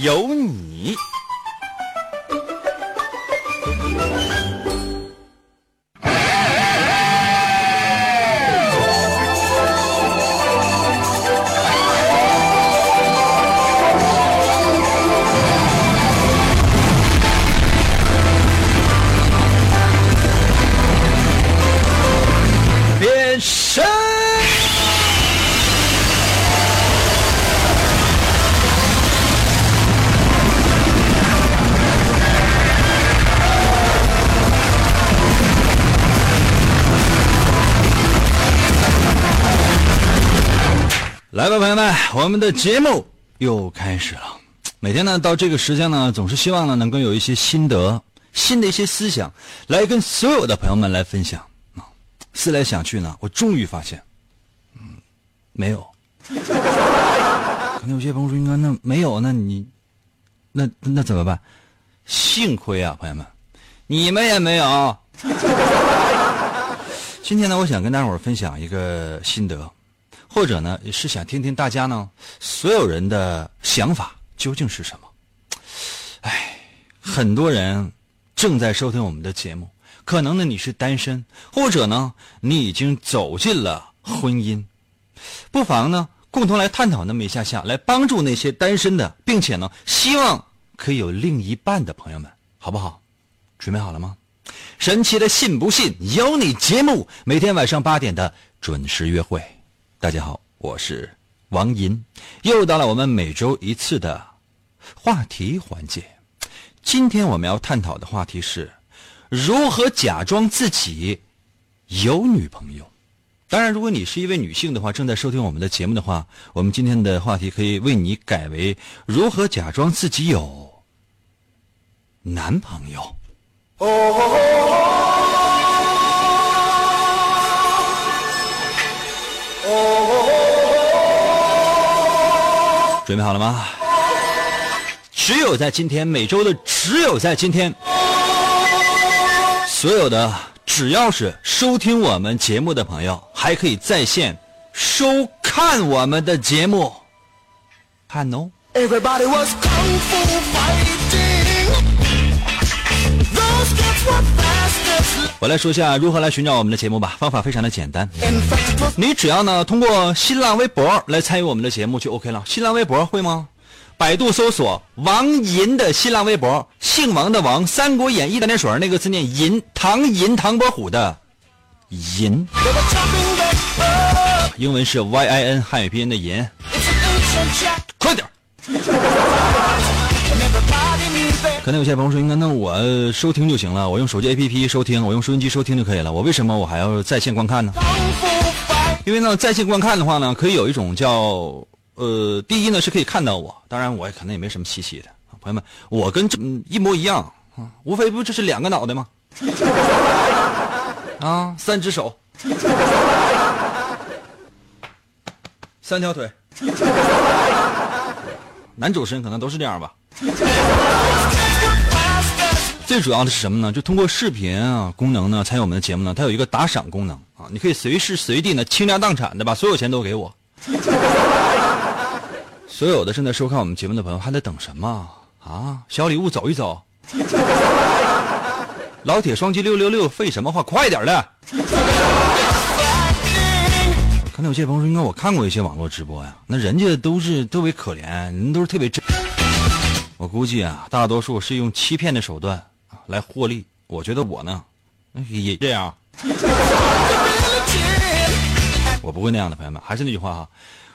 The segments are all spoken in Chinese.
有你。来吧，朋友们，我们的节目又开始了。每天呢，到这个时间呢，总是希望呢，能够有一些心得、新的一些思想，来跟所有的朋友们来分享。啊，思来想去呢，我终于发现，嗯，没有。可能有些朋友说：“应该那没有，那你，那那怎么办？”幸亏啊，朋友们，你们也没有。今天呢，我想跟大伙儿分享一个心得。或者呢，是想听听大家呢所有人的想法究竟是什么？哎，很多人正在收听我们的节目，可能呢你是单身，或者呢你已经走进了婚姻，不妨呢共同来探讨那么一下下，来帮助那些单身的，并且呢希望可以有另一半的朋友们，好不好？准备好了吗？神奇的信不信由你节目，每天晚上八点的准时约会。大家好，我是王银，又到了我们每周一次的话题环节。今天我们要探讨的话题是如何假装自己有女朋友。当然，如果你是一位女性的话，正在收听我们的节目的话，我们今天的话题可以为你改为如何假装自己有男朋友。准备好了吗？只有在今天，每周的只有在今天，所有的只要是收听我们节目的朋友，还可以在线收看我们的节目，看哦。Everybody was kung fu fighting. Those kids were fast 我来说一下如何来寻找我们的节目吧。方法非常的简单，你只要呢通过新浪微博来参与我们的节目就 OK 了。新浪微博会吗？百度搜索王银的新浪微博，姓王的王，《三国演义》的那水那个字念银，唐银唐伯虎的银，英文是 Y I N，汉语拼音的银，快点。可能有些朋友说：“应该那我收听就行了，我用手机 APP 收听，我用收音机收听就可以了。我为什么我还要在线观看呢？因为呢，在线观看的话呢，可以有一种叫呃，第一呢是可以看到我，当然我也可能也没什么稀奇的。朋友们，我跟这一模一样啊，无非不就是两个脑袋吗？啊，三只手，三条腿，男主持人可能都是这样吧。”最主要的是什么呢？就通过视频啊功能呢，参与我们的节目呢，它有一个打赏功能啊，你可以随时随地呢倾家荡产的把所有钱都给我。所有的正在收看我们节目的朋友还在等什么啊？小礼物走一走。老铁双击六六六，废什么话？快点的！可能有些朋友说，应该我看过一些网络直播呀，那人家都是特别可怜，人都是特别真。我估计啊，大多数是用欺骗的手段来获利。我觉得我呢，也这样。我不会那样的，朋友们。还是那句话哈，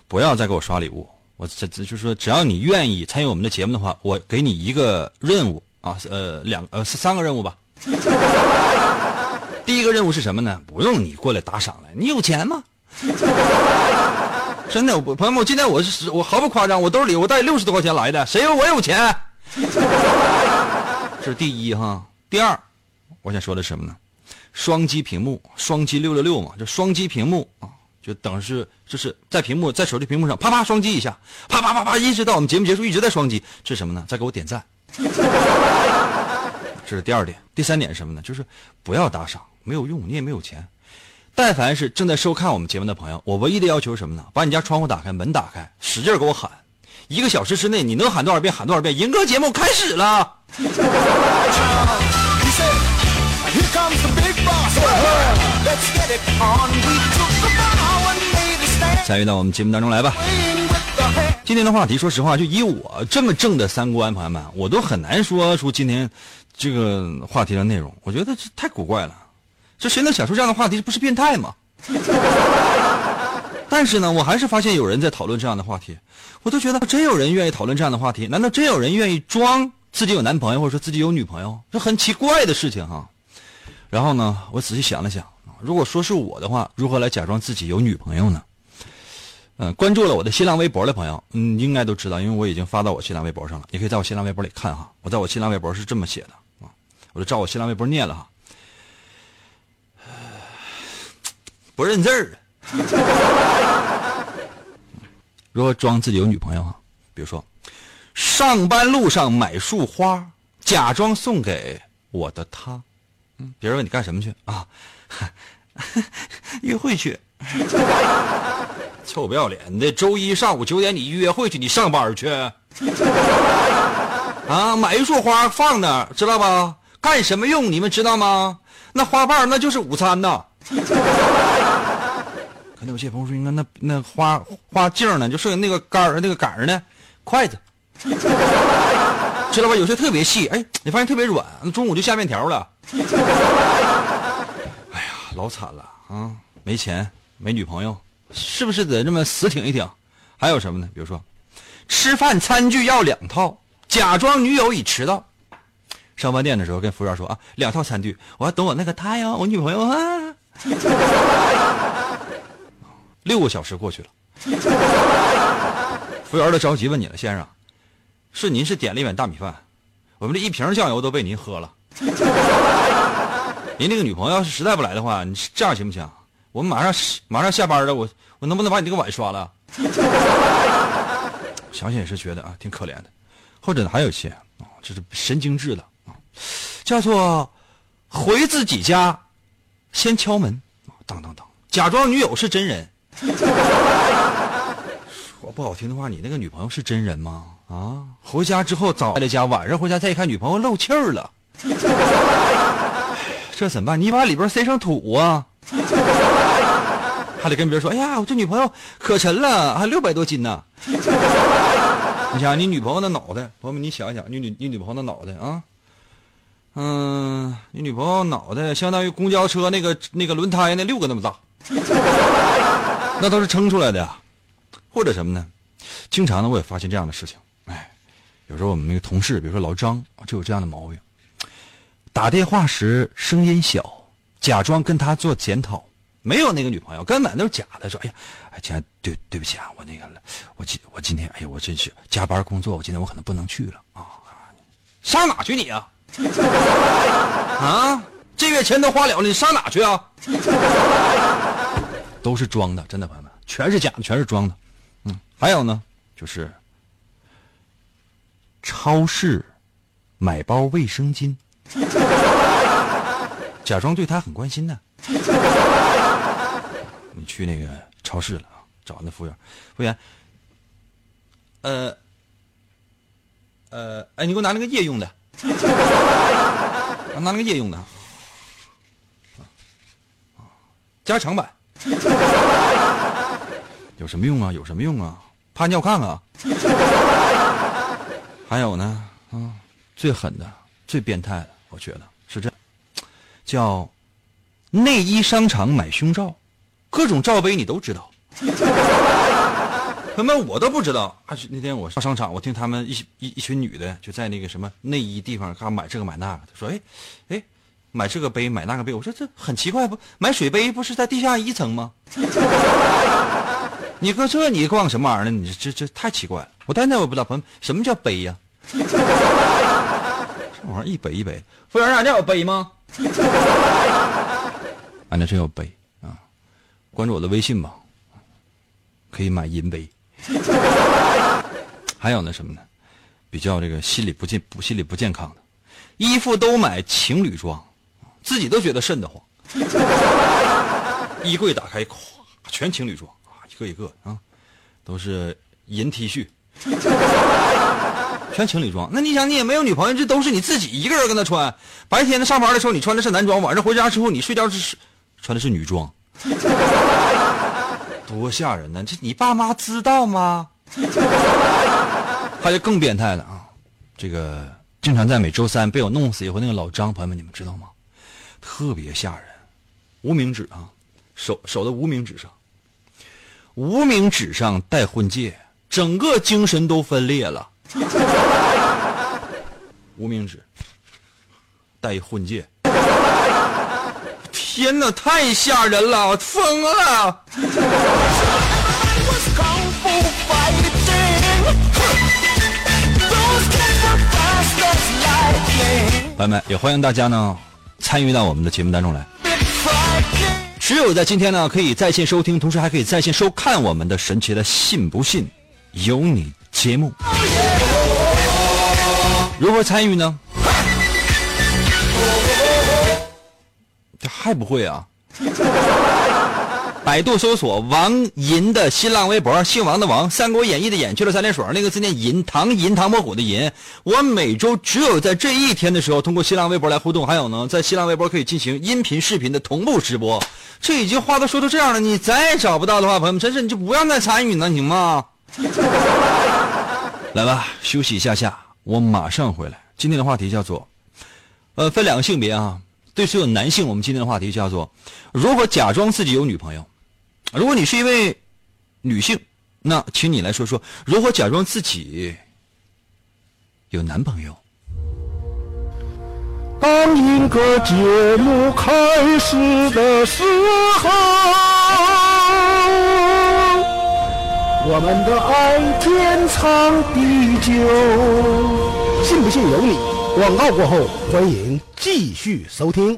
不要再给我刷礼物。我这这就是说，只要你愿意参与我们的节目的话，我给你一个任务啊，呃，两呃三个任务吧。第一个任务是什么呢？不用你过来打赏了，你有钱吗？真的，我朋友们，我今天我是我毫不夸张，我兜里我带六十多块钱来的，谁说我有钱？这是第一哈。第二，我想说的什么呢？双击屏幕，双击六六六嘛，就双击屏幕啊，就等于是就是在屏幕在手机屏幕上啪啪双击一下，啪啪啪啪，一直到我们节目结束一直在双击，这是什么呢？在给我点赞。这是第二点，第三点是什么呢？就是不要打赏，没有用，你也没有钱。但凡是正在收看我们节目的朋友，我唯一的要求是什么呢？把你家窗户打开，门打开，使劲给我喊，一个小时之内你能喊多少遍喊多少遍。赢哥节目开始了。参与到我们节目当中来吧。今天的话题，说实话，就以我这么正的三观，朋友们，我都很难说出今天这个话题的内容。我觉得这太古怪了，这谁能想出这样的话题？这不是变态吗？但是呢，我还是发现有人在讨论这样的话题，我都觉得真有人愿意讨论这样的话题。难道真有人愿意装自己有男朋友，或者说自己有女朋友？这很奇怪的事情哈。然后呢，我仔细想了想，如果说是我的话，如何来假装自己有女朋友呢？嗯，关注了我的新浪微博的朋友，嗯，应该都知道，因为我已经发到我新浪微博上了。你可以在我新浪微博里看哈，我在我新浪微博是这么写的啊，我就照我新浪微博念了哈，不认字儿。如何装自己有女朋友哈？比如说，上班路上买束花，假装送给我的他。别人问你干什么去啊？约会去。臭不要脸的！周一上午九点你约会去，你上班去？啊，买一束花放那，知道吧？干什么用？你们知道吗？那花瓣那就是午餐呐。可能有些朋友说，你看那那花花茎呢，就剩下那个杆儿那个杆儿呢，筷子，知道吧？有些特别细，哎，你发现特别软，中午就下面条了。哎呀，老惨了啊！没钱，没女朋友。是不是得这么死挺一挺？还有什么呢？比如说，吃饭餐具要两套，假装女友已迟到。上饭店的时候跟服务员说啊，两套餐具，我要等我那个他呀，我女朋友啊。六个小时过去了，服务员都着急问你了，先生，是您是点了一碗大米饭，我们这一瓶酱油都被您喝了。您那个女朋友要是实在不来的话，你这样行不行？我们马上马上下班了，我我能不能把你这个碗刷了？想想也是觉得啊，挺可怜的。或者还有一些啊，这是神经质的啊，叫做回自己家，先敲门，当当当，假装女友是真人。说不好听的话，你那个女朋友是真人吗？啊，回家之后早回了家，晚上回家再一看，女朋友漏气儿了。这怎么办？你把里边塞上土啊？还得跟别人说：“哎呀，我这女朋友可沉了，还六百多斤呢。”你想，你女朋友的脑袋，朋友们，你想一想，你女你女朋友的脑袋啊，嗯，你女朋友脑袋相当于公交车那个那个轮胎那六个那么大，那都是撑出来的呀。或者什么呢？经常呢，我也发现这样的事情。有时候我们那个同事，比如说老张，就有这样的毛病，打电话时声音小，假装跟他做检讨。没有那个女朋友，根本都是假的。说，哎呀，哎，亲爱，对对不起啊，我那个了，我今我今天，哎呀，我真是加班工作，我今天我可能不能去了啊。上哪去你啊？啊，这月钱都花了，你上哪去啊？都是装的，真的朋友们，全是假的，全是装的。嗯，还有呢，就是超市买包卫生巾，假装对他很关心呢。你去那个超市了啊？找那服务员，服务员，呃，呃，哎，你给我拿那个夜用的，拿那个夜用的，加长版，有什么用啊？有什么用啊？怕尿炕啊？还有呢，啊，最狠的、最变态的，我觉得是这，叫内衣商场买胸罩。各种罩杯你都知道，他们我都不知道。还是那天我上商场，我听他们一一一群女的就在那个什么内衣地方，嘎买这个买那个。他说：“哎，哎，买这个杯买那个杯。”我说：“这很奇怪不？买水杯不是在地下一层吗？你搁这你逛什么玩意儿呢？你这这太奇怪了。我现在我不知道朋友什么叫杯呀？这玩意儿一杯一杯，服务员，俺这有杯吗？俺这真有杯啊！关注我的微信吧，可以买银杯。还有那什么呢？比较这个心理不健不心理不健康的，衣服都买情侣装，自己都觉得瘆得慌。衣柜打开，咵，全情侣装，一个一个啊，都是银 T 恤，全情侣装。那你想，你也没有女朋友，这都是你自己一个人跟他穿。白天的上班的时候你穿的是男装，晚上回家之后你睡觉是穿的是女装，多吓人呢！这你爸妈知道吗？他就更变态了啊！这个经常在每周三被我弄死一回那个老张，朋友们你们知道吗？特别吓人，无名指啊，手手的无名指上，无名指上戴婚戒，整个精神都分裂了。无名指戴婚戒，天哪，太吓人了，疯了！朋友们，也欢迎大家呢。参与到我们的节目当中来。只有在今天呢，可以在线收听，同时还可以在线收看我们的神奇的“信不信由你”节目。如何参与呢？这还不会啊？百度搜索王银的新浪微博，姓王的王，《三国演义》的演去了三点水，那个字念银，唐银唐伯虎的银。我每周只有在这一天的时候，通过新浪微博来互动，还有呢，在新浪微博可以进行音频、视频的同步直播。这已经话都说成这样了，你再找不到的话，朋友们，真是你就不要再参与了，行吗？来吧，休息一下下，我马上回来。今天的话题叫做，呃，分两个性别啊，对所有男性，我们今天的话题叫做如何假装自己有女朋友。如果你是一位女性，那请你来说说如何假装自己有男朋友。当一个节目开始的时候，我们的爱天长地久。信不信由你。广告过后，欢迎继续收听。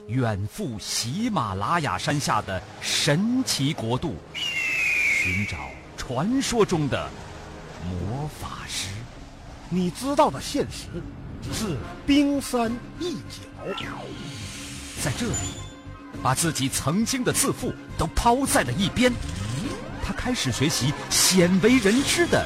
远赴喜马拉雅山下的神奇国度，寻找传说中的魔法师。你知道的现实是冰山一角。在这里，把自己曾经的自负都抛在了一边，他开始学习鲜为人知的。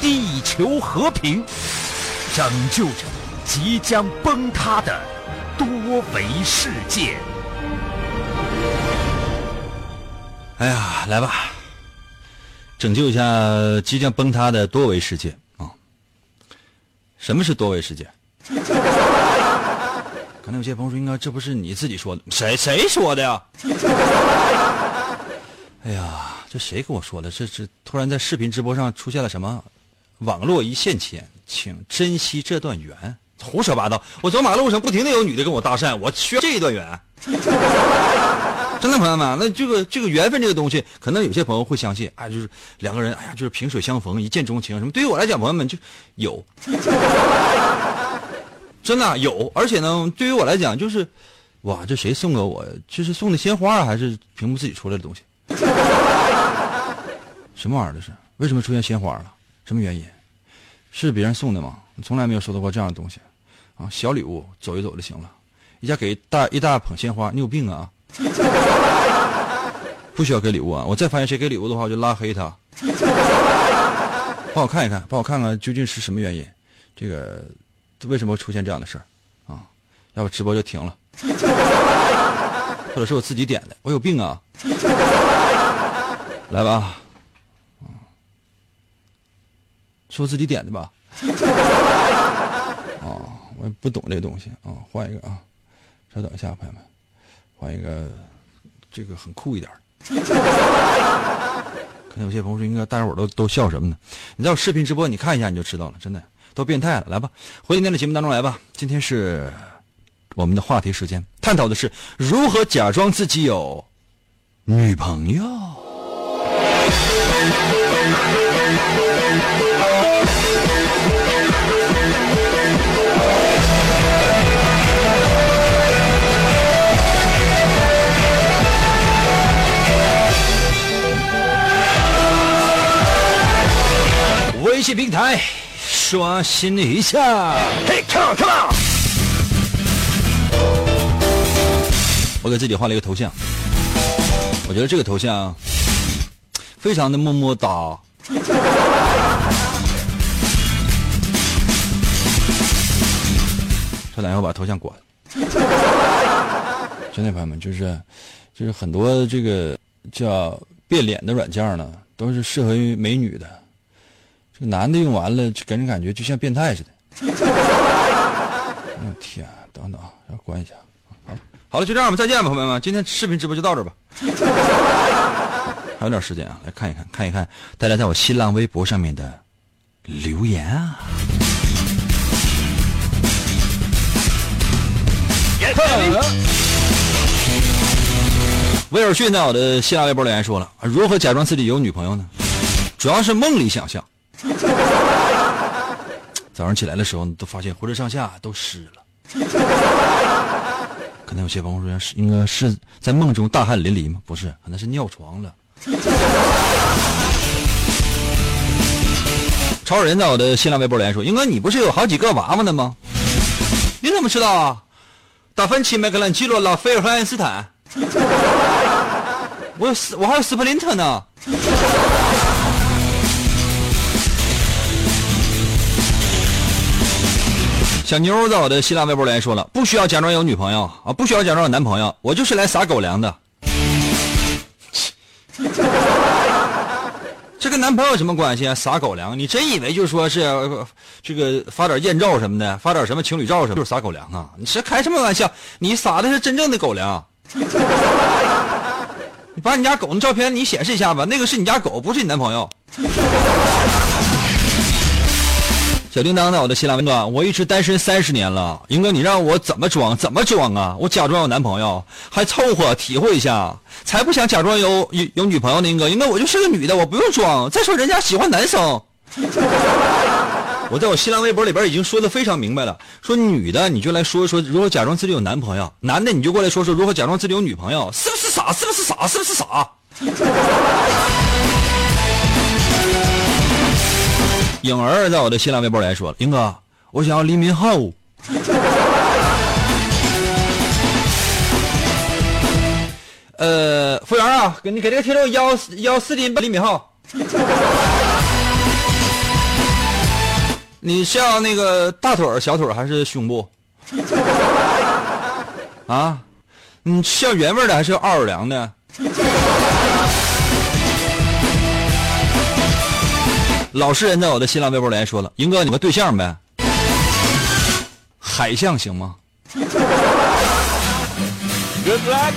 地球和平，拯救着即将崩塌的多维世界。哎呀，来吧，拯救一下即将崩塌的多维世界啊！什么是多维世界？可能有些朋友说：“应该这不是你自己说的？谁谁说的呀？”哎呀，这谁跟我说的？这这突然在视频直播上出现了什么？网络一线牵，请珍惜这段缘。胡说八道！我走马路上不停的有女的跟我搭讪，我需要这一段缘。真的朋友们，那这个这个缘分这个东西，可能有些朋友会相信，哎，就是两个人，哎呀，就是萍水相逢，一见钟情什么。对于我来讲，朋友们就有，真的有。而且呢，对于我来讲，就是哇，这谁送给我？这是送的鲜花还是屏幕自己出来的东西？什么玩意儿这是？为什么出现鲜花了？什么原因？是别人送的吗？从来没有收到过这样的东西，啊，小礼物走一走就行了。一家给大一大捧鲜花，你有病啊！不需要给礼物啊！我再发现谁给礼物的话，我就拉黑他。帮我看一看，帮我看看究竟是什么原因，这个为什么会出现这样的事儿啊？要不直播就停了，或者是我自己点的，我有病啊！来吧，是我自己点的吧？啊，我也不懂这东西啊，换一个啊，稍等一下，朋友们，换一个这个很酷一点 可能有些朋友说，应该大家伙都都笑什么呢？你在我视频直播，你看一下你就知道了，真的都变态了。来吧，回今天的节目当中来吧。今天是我们的话题时间，探讨的是如何假装自己有女朋友。微信平台刷新一下，嘿，come on，come on！我给自己换了一个头像，我觉得这个头像非常的么么哒。这两天我把头像关了。真的，朋友们，就是就是很多这个叫变脸的软件呢，都是适合于美女的。这男的用完了，就给人感觉就像变态似的。我天，等等，要关一下。好，了，就这样吧，再见吧，朋友们。今天视频直播就到这吧。还有点时间啊，来看一看，看一看大家在我新浪微博上面的留言啊。威尔逊在我的新浪微博留言说了：如何假装自己有女朋友呢？主要是梦里想象。早上起来的时候，都发现浑身上下都湿了。可能有些朋友说是应该是在梦中大汗淋漓吗？不是，可能是尿床了。超人在我的新浪微博留言说：“英哥，你不是有好几个娃娃呢吗？你怎么知道啊？达芬奇、麦克兰基罗、拉菲尔和爱因斯坦。我有斯，我还有斯普林特呢。”小妞在我的新浪微博留言说了：“不需要假装有女朋友啊，不需要假装有男朋友，我就是来撒狗粮的。这跟男朋友有什么关系啊？撒狗粮？你真以为就是说是这个发点艳照什么的，发点什么情侣照什么，就是撒狗粮啊？你是开什么玩笑？你撒的是真正的狗粮。你把你家狗的照片你显示一下吧，那个是你家狗，不是你男朋友。”小叮当在我的新浪微博，我一直单身三十年了。英哥，你让我怎么装？怎么装啊？我假装有男朋友，还凑合体会一下，才不想假装有有有女朋友呢。英哥，英哥，我就是个女的，我不用装。再说人家喜欢男生。我在我新浪微博里边已经说的非常明白了，说女的你就来说一说如何假装自己有男朋友，男的你就过来说说如何假装自己有女朋友，是不是傻？是不是傻？是不是傻？颖儿在我的新浪微博来说了：“英哥，我想要李敏镐。”呃，服务员啊，给你给这个听众要要四斤李敏镐。你是要那个大腿、小腿还是胸部？啊，你是要原味的还是要奥尔良的？老实人在我的新浪微博里说了：“英哥，你们对象呗，海象行吗？”Good luck。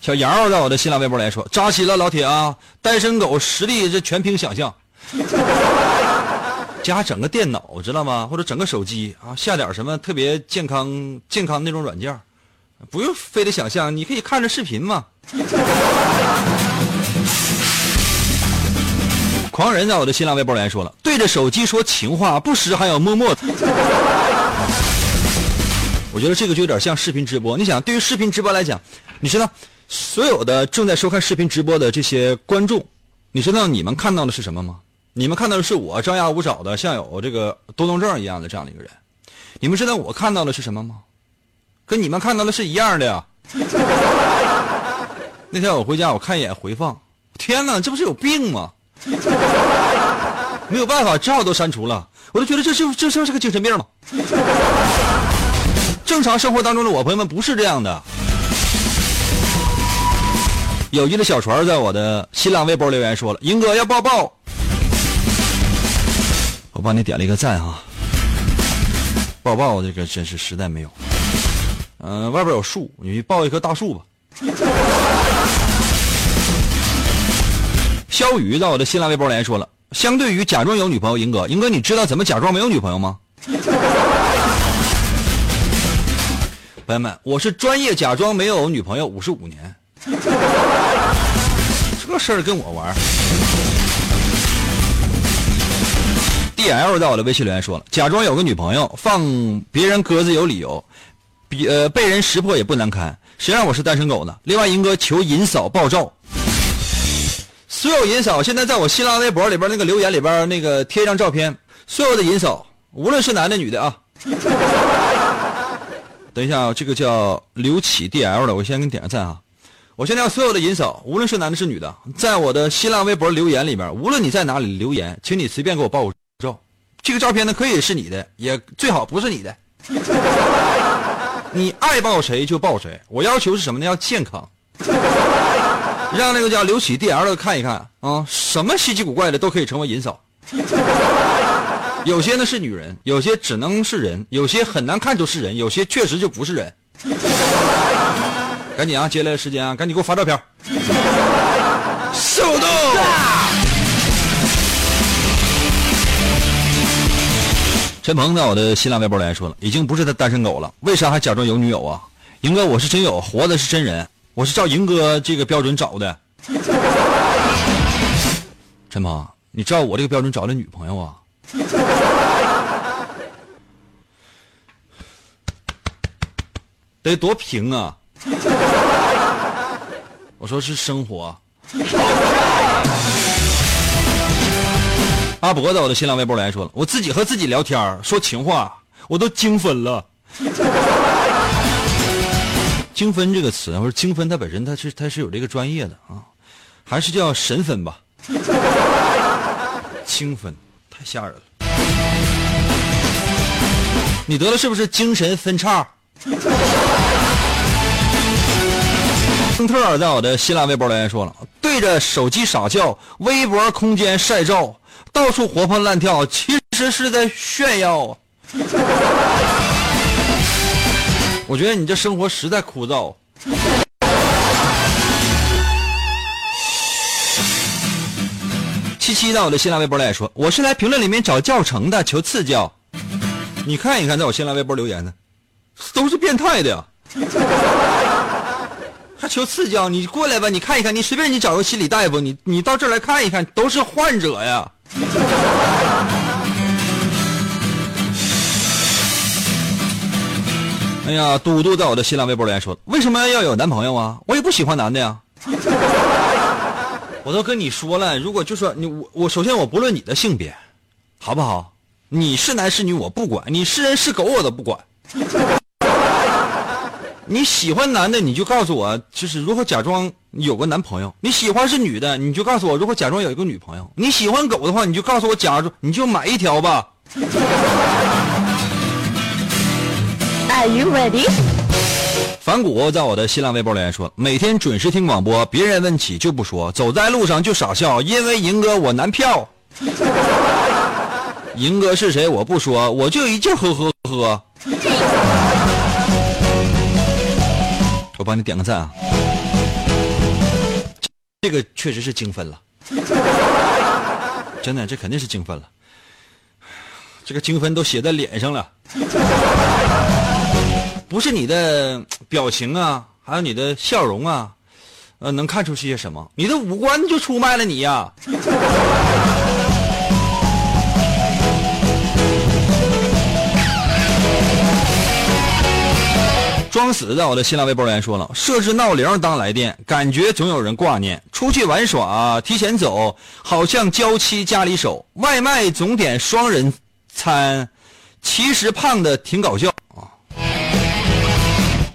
小杨在我的新浪微博里说：“扎心了，老铁啊！单身狗实力这全凭想象，家整个电脑知道吗？或者整个手机啊，下点什么特别健康健康那种软件，不用非得想象，你可以看着视频嘛。”狂人在我的新浪微博里面说了，对着手机说情话，不时还要默默。我觉得这个就有点像视频直播。你想，对于视频直播来讲，你知道，所有的正在收看视频直播的这些观众，你知道你们看到的是什么吗？你们看到的是我张牙舞爪的，像有这个多动症一样的这样的一个人。你们知道我看到的是什么吗？跟你们看到的是一样的呀。那天我回家，我看一眼回放，天哪，这不是有病吗？没有办法，只好都删除了。我都觉得这就这就是个精神病吗？正常生活当中的我，朋友们不是这样的。友谊的小船在我的新浪微博留言说了：“英哥要抱抱。”我帮你点了一个赞啊！抱抱，这个真是实在没有。嗯，外边有树，你抱一棵大树吧。肖宇在我的新浪微博留言说了：“相对于假装有女朋友，英哥，英哥，你知道怎么假装没有女朋友吗？”朋友们，我是专业假装没有女朋友五十五年，这事儿跟我玩。D L 在我的微信留言说了：“假装有个女朋友，放别人鸽子有理由，比呃被人识破也不难堪，谁让我是单身狗呢？”另外，银哥求银嫂爆照。所有银嫂现在在我新浪微博里边那个留言里边那个贴一张照片，所有的银嫂，无论是男的女的啊。等一下啊，这个叫刘启 D L 的，我先给你点个赞啊！我现在要所有的银嫂，无论是男的是女的，在我的新浪微博留言里边，无论你在哪里留言，请你随便给我爆个照。这个照片呢，可以是你的，也最好不是你的。你爱抱谁就抱谁，我要求是什么呢？要健康。让那个叫刘启 D L 的看一看啊，什么稀奇古怪的都可以成为银嫂。有些呢是女人，有些只能是人，有些很难看出是人，有些确实就不是人。赶紧啊，接下来的时间啊，赶紧给我发照片。速度！陈鹏在我的新浪微博来说了，已经不是他单身狗了，为啥还假装有女友啊？赢哥，我是真有，活的是真人，我是照赢哥这个标准找的。陈鹏，你照我这个标准找的女朋友啊？得多平啊！我说是生活。阿伯在我的新浪微博来说了，我自己和自己聊天说情话，我都精分了。精分这个词，或者精分，它本身它是它是有这个专业的啊，还是叫神分吧？精分太吓人了。你得了是不是精神分叉？亨特尔在我的新浪微博留言说了，对着手机傻笑，微博空间晒照，到处活蹦乱跳，其实是在炫耀。我觉得你这生活实在枯燥。七七在我的新浪微博来说，我是来评论里面找教程的，求赐教。你看一看，在我新浪微博留言的，都是变态的呀！还求赐教？你过来吧，你看一看，你随便你找个心理大夫，你你到这儿来看一看，都是患者呀！哎呀，嘟嘟在我的新浪微博留言说，为什么要有男朋友啊？我也不喜欢男的呀！我都跟你说了，如果就说你我我，首先我不论你的性别，好不好？你是男是女我不管，你是人是狗我都不管。你喜欢男的你就告诉我，就是如何假装有个男朋友；你喜欢是女的你就告诉我如何假装有一个女朋友；你喜欢狗的话你就告诉我假装你就买一条吧。Are you ready？反骨在我的新浪微博留言说：每天准时听广播，别人问起就不说，走在路上就傻笑，因为赢哥我男票。赢哥是谁？我不说，我就一劲呵呵呵。我帮你点个赞啊！这个确实是精分了，真的，这肯定是精分了。这个精分都写在脸上了，不是你的表情啊，还有你的笑容啊，呃，能看出些什么？你的五官就出卖了你呀！装死在我的新浪微博留言说了，设置闹铃当来电，感觉总有人挂念。出去玩耍提前走，好像娇妻家里守。外卖总点双人餐，其实胖的挺搞笑。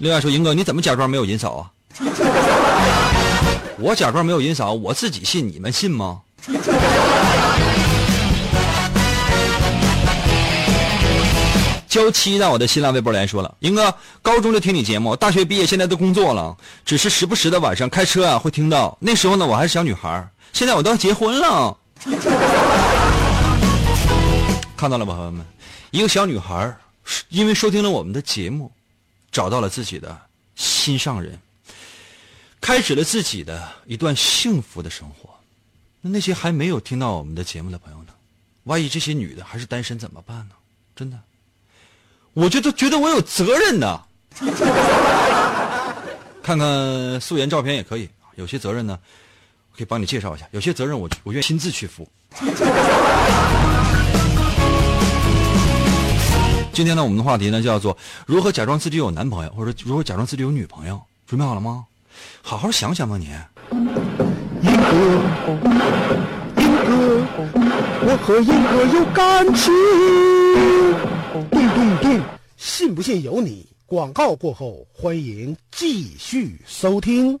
另外说，英哥你怎么假装没有银嫂啊？我假装没有银嫂，我自己信，你们信吗？娇妻在我的新浪微博留言说了：“英哥，高中就听你节目，大学毕业现在都工作了，只是时不时的晚上开车啊会听到。那时候呢我还是小女孩，现在我都要结婚了。看到了吧，朋友们？一个小女孩因为收听了我们的节目，找到了自己的心上人，开始了自己的一段幸福的生活。那那些还没有听到我们的节目的朋友呢？万一这些女的还是单身怎么办呢？真的。”我就都觉得我有责任呢。看看素颜照片也可以，有些责任呢，可以帮你介绍一下。有些责任我我愿意亲自去负。今天呢，我们的话题呢叫做如何假装自己有男朋友，或者如何假装自己有女朋友。准备好了吗？好好想想吧，你。英哥，英哥，我和英哥有感情。咚咚咚，信不信由你。广告过后，欢迎继续收听。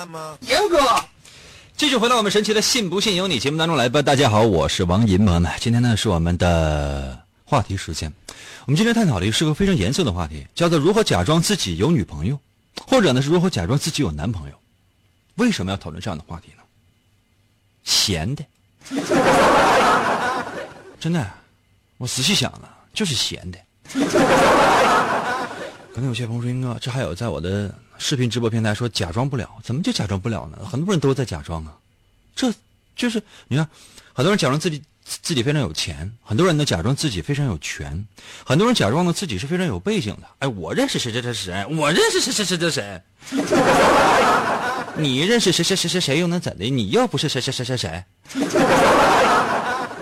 严哥。严哥，继续回到我们神奇的“信不信由你”节目当中来吧。大家好，我是王银，朋友们，今天呢是我们的话题时间。我们今天探讨的是个非常严肃的话题，叫做如何假装自己有女朋友，或者呢是如何假装自己有男朋友。为什么要讨论这样的话题呢？闲的，真的，我仔细想了，就是闲的。可能有些朋友说：“英哥，这还有在我的。”视频直播平台说假装不了，怎么就假装不了呢？很多人都在假装啊，这就是你看，很多人假装自己自己非常有钱，很多人呢假装自己非常有权，很多人假装呢自己是非常有背景的。哎，我认识谁谁谁谁，我认识谁谁谁谁谁，你认识谁谁谁谁谁又能怎的？你又不是谁谁谁谁谁。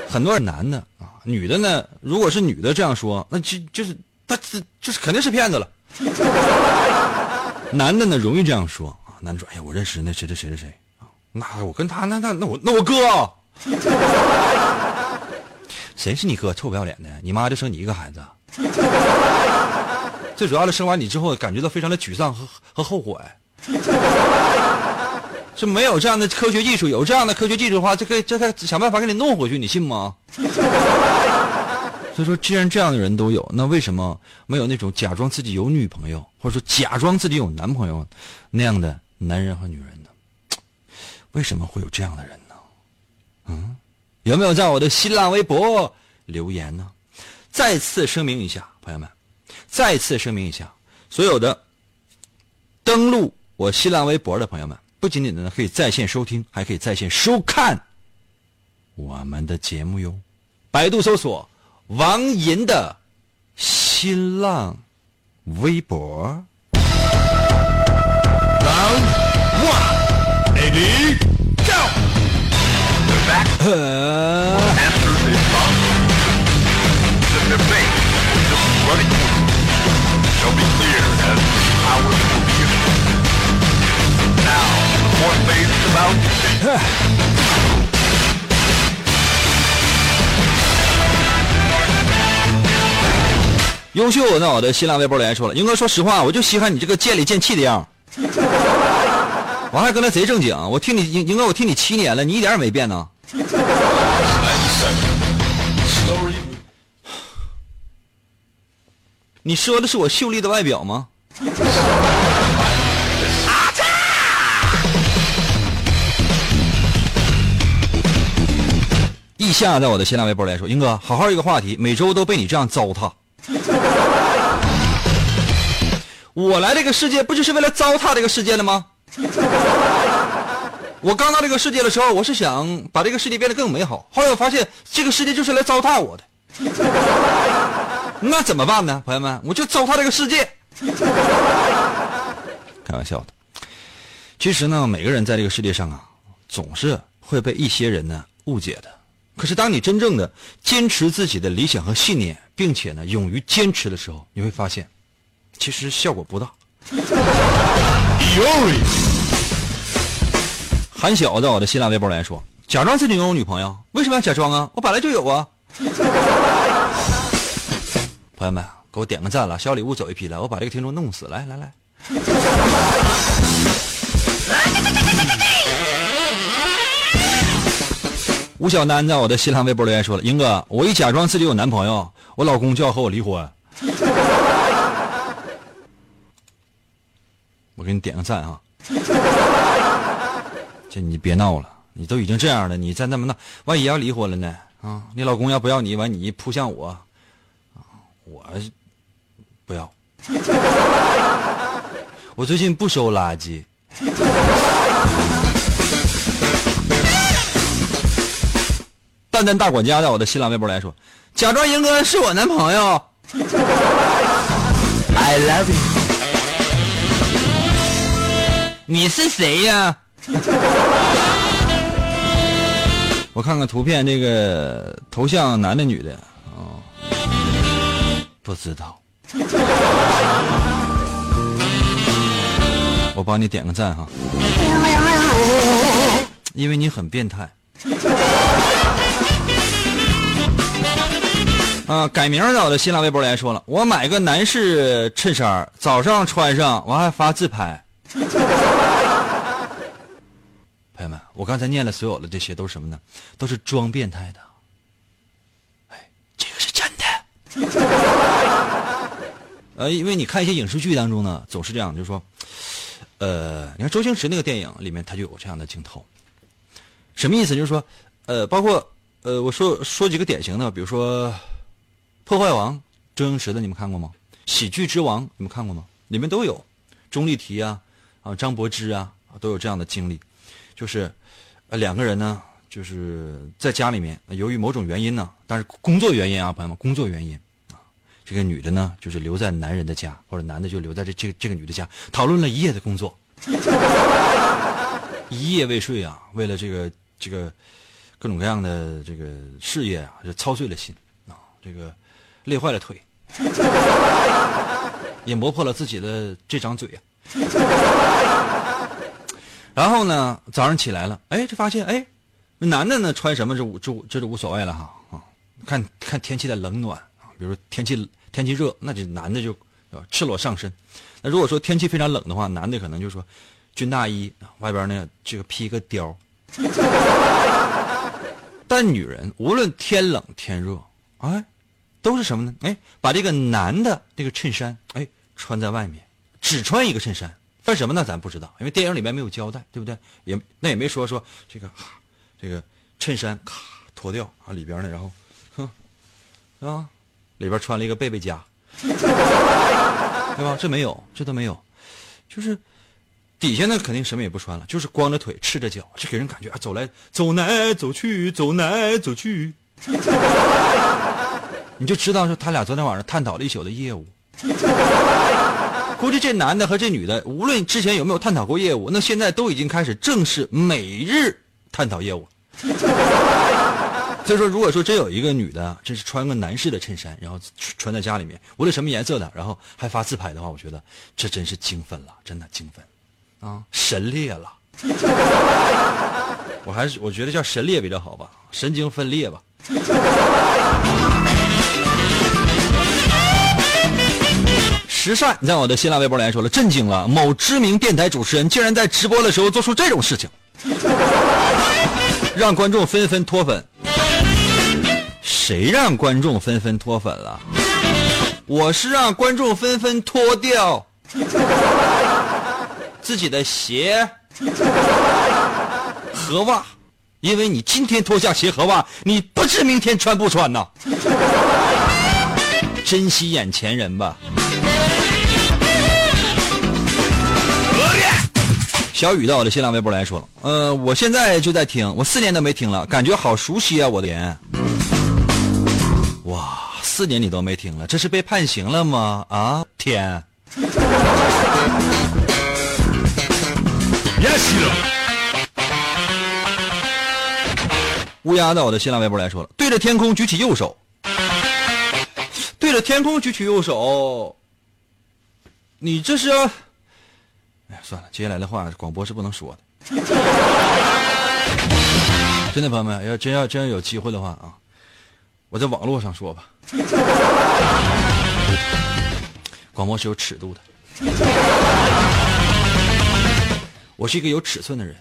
很多男的啊，女的呢，如果是女的这样说，那就就是他这就是肯定是骗子了。男的呢容易这样说啊，男主：“哎呀，我认识那谁谁谁谁谁啊，那我跟他那那那我那我哥，谁是你哥？臭不要脸的，你妈就生你一个孩子，最主要的生完你之后感觉到非常的沮丧和和后悔，这没有这样的科学技术，有这样的科学技术的话，这可这可想办法给你弄回去，你信吗？”所以说，既然这样的人都有，那为什么没有那种假装自己有女朋友，或者说假装自己有男朋友那样的男人和女人呢？为什么会有这样的人呢？嗯，有没有在我的新浪微博留言呢？再次声明一下，朋友们，再次声明一下，所有的登录我新浪微博的朋友们，不仅仅的可以在线收听，还可以在线收看我们的节目哟。百度搜索。王银的新浪微博。优秀，那我的新浪微博留言说了，英哥，说实话，我就稀罕你这个贱里贱气的样我还 跟他贼正经，我听你英英哥，我听你七年了，你一点也没变呢。你说的是我秀丽的外表吗？意下在我的新浪微博来说，英哥，好好一个话题，每周都被你这样糟蹋。我来这个世界不就是为了糟蹋这个世界的吗？我刚到这个世界的时候，我是想把这个世界变得更美好。后来我发现，这个世界就是来糟蹋我的。那怎么办呢，朋友们？我就糟蹋这个世界。开玩笑的。其实呢，每个人在这个世界上啊，总是会被一些人呢误解的。可是，当你真正的坚持自己的理想和信念，并且呢勇于坚持的时候，你会发现，其实效果不大。韩晓在我的新浪微博来说：“假装自己拥有女朋友，为什么要假装啊？我本来就有啊！”朋友们，给我点个赞了，小礼物走一批了，我把这个听众弄死！来来来。吴小楠在我的新浪微博留言说了：“英哥，我一假装自己有男朋友，我老公就要和我离婚。”我给你点个赞啊！这你别闹了，你都已经这样了，你再那么闹，万一要离婚了呢？啊，你老公要不要你，完你一扑向我，我不要。我最近不收垃圾。蛋蛋大管家在我的新浪微博来说，假装英哥是我男朋友。I love you。你是谁呀？我看看图片，这个头像男的女的啊？不知道。我帮你点个赞哈，因为你很变态。啊，改名在我的新浪微博来说了，我买个男士衬衫，早上穿上，我还发自拍。朋友们，我刚才念了所有的这些都是什么呢？都是装变态的。哎，这个是真的。呃，因为你看一些影视剧当中呢，总是这样，就是说，呃，你看周星驰那个电影里面，他就有这样的镜头。什么意思？就是说，呃，包括呃，我说说几个典型的，比如说《破坏王》，周星驰的，你们看过吗？《喜剧之王》，你们看过吗？里面都有钟丽缇啊，啊，张柏芝啊，都有这样的经历。就是，呃，两个人呢，就是在家里面，由于某种原因呢，但是工作原因啊，朋友们，工作原因啊，这个女的呢，就是留在男人的家，或者男的就留在这这这个女的家，讨论了一夜的工作，一夜未睡啊，为了这个这个各种各样的这个事业啊，就操碎了心啊，这个累坏了腿，也磨破了自己的这张嘴啊。然后呢，早上起来了，哎，就发现，哎，男的呢穿什么这无这这就无所谓了哈啊，看看天气的冷暖啊，比如天气天气热，那就男的就赤裸上身；那如果说天气非常冷的话，男的可能就说军大衣外边呢这个披个貂。但女人无论天冷天热，哎，都是什么呢？哎，把这个男的这个衬衫哎穿在外面，只穿一个衬衫。干什么呢？咱不知道，因为电影里面没有交代，对不对？也那也没说说这个，这个衬衫咔脱掉啊，里边呢，然后，哼，啊，里边穿了一个贝贝夹，对吧？这没有，这都没有，就是底下呢肯定什么也不穿了，就是光着腿赤着脚，就给人感觉啊，走来走来走去，走来走去，你就知道说他俩昨天晚上探讨了一宿的业务。估计这男的和这女的，无论之前有没有探讨过业务，那现在都已经开始正式每日探讨业务。所以说，如果说真有一个女的，这是穿个男士的衬衫，然后穿在家里面，无论什么颜色的，然后还发自拍的话，我觉得这真是精分了，真的精分，啊，神裂了。我还是我觉得叫神裂比较好吧，神经分裂吧。时善在我的新浪微博里面说了，震惊了！某知名电台主持人竟然在直播的时候做出这种事情，让观众纷纷脱粉。谁让观众纷纷脱粉了？我是让观众纷纷脱掉自己的鞋和袜，因为你今天脱下鞋和袜，你不知明天穿不穿呐。珍惜眼前人吧。小雨到我的新浪微博来说了，呃，我现在就在听，我四年都没听了，感觉好熟悉啊，我的天！哇，四年你都没听了，这是被判刑了吗？啊，天！乌鸦到我的新浪微博来说了，对着天空举起右手，对着天空举起右手，你这是？哎，算了，接下来的话广播是不能说的。真的，朋友们，要真要真要有机会的话啊，我在网络上说吧。广播是有尺度的，我是一个有尺寸的人。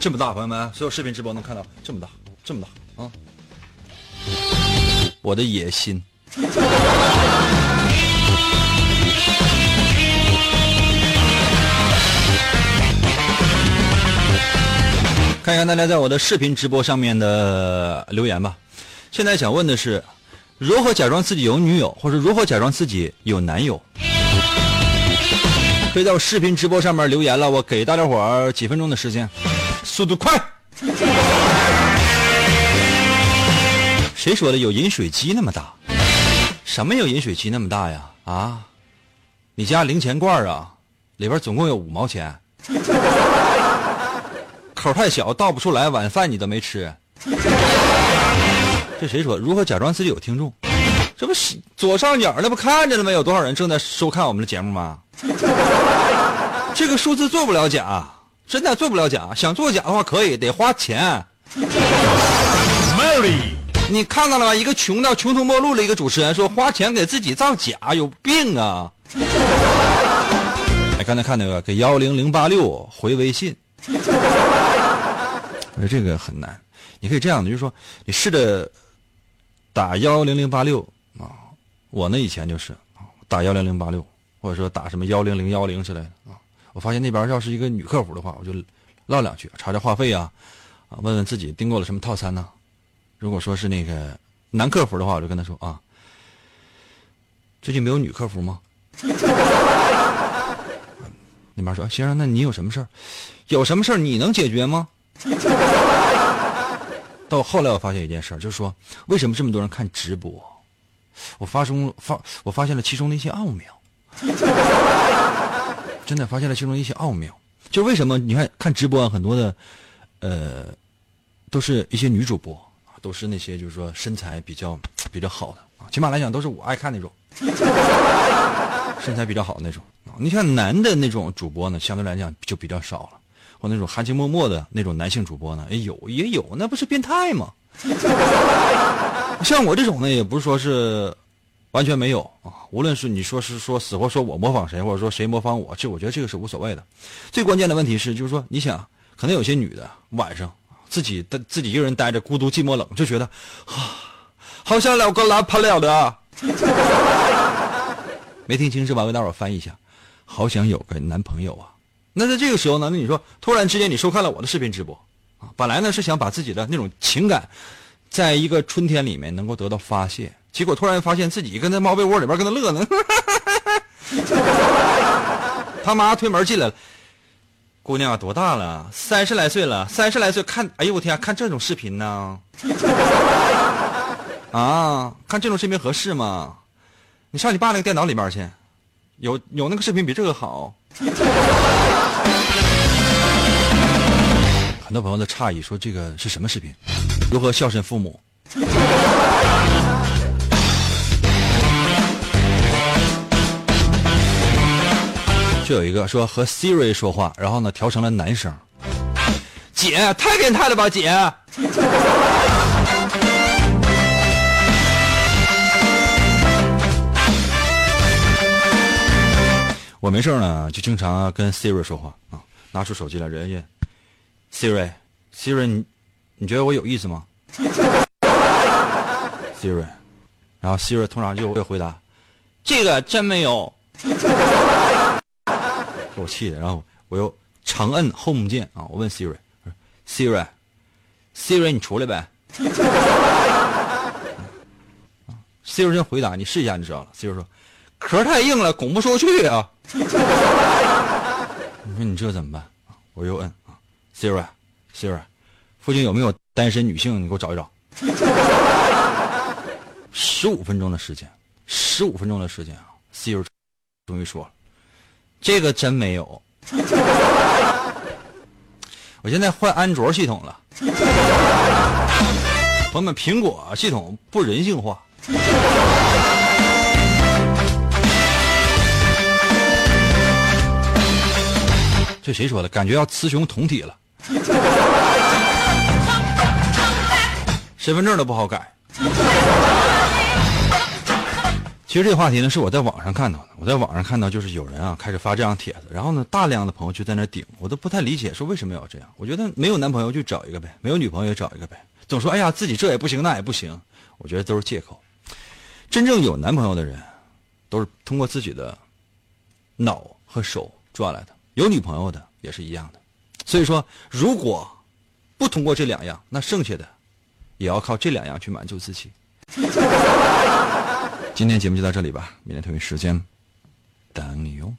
这么大，朋友们，所有视频直播能看到这么大，这么大啊！我的野心。看一看大家在我的视频直播上面的留言吧。现在想问的是，如何假装自己有女友，或者如何假装自己有男友？可以在我视频直播上面留言了，我给大家伙儿几分钟的时间，速度快。谁说的有饮水机那么大？什么有饮水机那么大呀？啊，你家零钱罐啊，里边总共有五毛钱。口太小倒不出来，晚饭你都没吃。这谁说？如何假装自己有听众？这不是左上角那不看着了吗？有多少人正在收看我们的节目吗？这个数字做不了假，真的做不了假。想做假的话可以，得花钱。Mary，你看到了吗？一个穷到穷途末路的一个主持人说花钱给自己造假，有病啊！哎，刚才看那个给幺零零八六回微信。我 说这个很难，你可以这样的，就是说你试着打幺零零八六啊，我呢以前就是打幺零零八六，或者说打什么幺零零幺零之类的啊。我发现那边要是一个女客服的话，我就唠两句，查查话费啊，啊，问问自己订购了什么套餐呢？如果说是那个男客服的话，我就跟他说啊，最近没有女客服吗？那边说先生，那你有什么事儿？有什么事儿你能解决吗？到后来我发现一件事，就是说为什么这么多人看直播？我发生发我发现了其中的一些奥妙，真的发现了其中的一些奥妙。就为什么你看看直播啊很多的，呃，都是一些女主播都是那些就是说身材比较比较好的啊，起码来讲都是我爱看那种，身材比较好的那种啊。你看男的那种主播呢，相对来讲就比较少了。或那种含情脉脉的那种男性主播呢？也，有也有，那不是变态吗？像我这种呢，也不是说是完全没有啊。无论是你说是说死活说我模仿谁，或者说谁模仿我，这我觉得这个是无所谓的。最关键的问题是，就是说你想，可能有些女的晚上自己的自己一个人待着，孤独寂寞冷，就觉得啊，好想有个男朋友的。没听清是吧？为大伙翻译一下，好想有个男朋友啊。那在这个时候呢，那你说突然之间你收看了我的视频直播，啊，本来呢是想把自己的那种情感，在一个春天里面能够得到发泄，结果突然发现自己跟在猫被窝里边跟他乐呢，他妈推门进来了，姑娘多大了？三十来岁了，三十来岁看，哎呦我天，看这种视频呢？啊，看这种视频合适吗？你上你爸那个电脑里面去，有有那个视频比这个好。很多朋友的诧异说：“这个是什么视频？如何孝顺父母？”就有一个说和 Siri 说话，然后呢调成了男生。姐，太变态了吧，姐！我没事呢，就经常跟 Siri 说话啊，拿出手机来，人家 Siri，Siri，你你觉得我有意思吗？Siri，然后 Siri 通常就会回答，这个真没有，给我气的，然后我又长摁 Home 键啊，我问 Siri，Siri，Siri，你出来呗，Siri 先回答，你试一下，你知道了，Siri 说。壳太硬了，拱不出去啊。你说你这怎么办？我又摁啊，Siri，Siri，附近有没有单身女性？你给我找一找。十五分钟的时间，十五分钟的时间啊，Siri 终于说了，这个真没有。我现在换安卓系统了，朋友们，苹果系统不人性化。这谁说的？感觉要雌雄同体了，身份证都不好改。其实这个话题呢，是我在网上看到的。我在网上看到，就是有人啊开始发这样帖子，然后呢，大量的朋友就在那顶，我都不太理解，说为什么要这样？我觉得没有男朋友就找一个呗，没有女朋友也找一个呗，总说哎呀自己这也不行那也不行，我觉得都是借口。真正有男朋友的人，都是通过自己的脑和手赚来的。有女朋友的也是一样的，所以说，如果不通过这两样，那剩下的也要靠这两样去满足自己。今天节目就到这里吧，明天同一时间等你哟。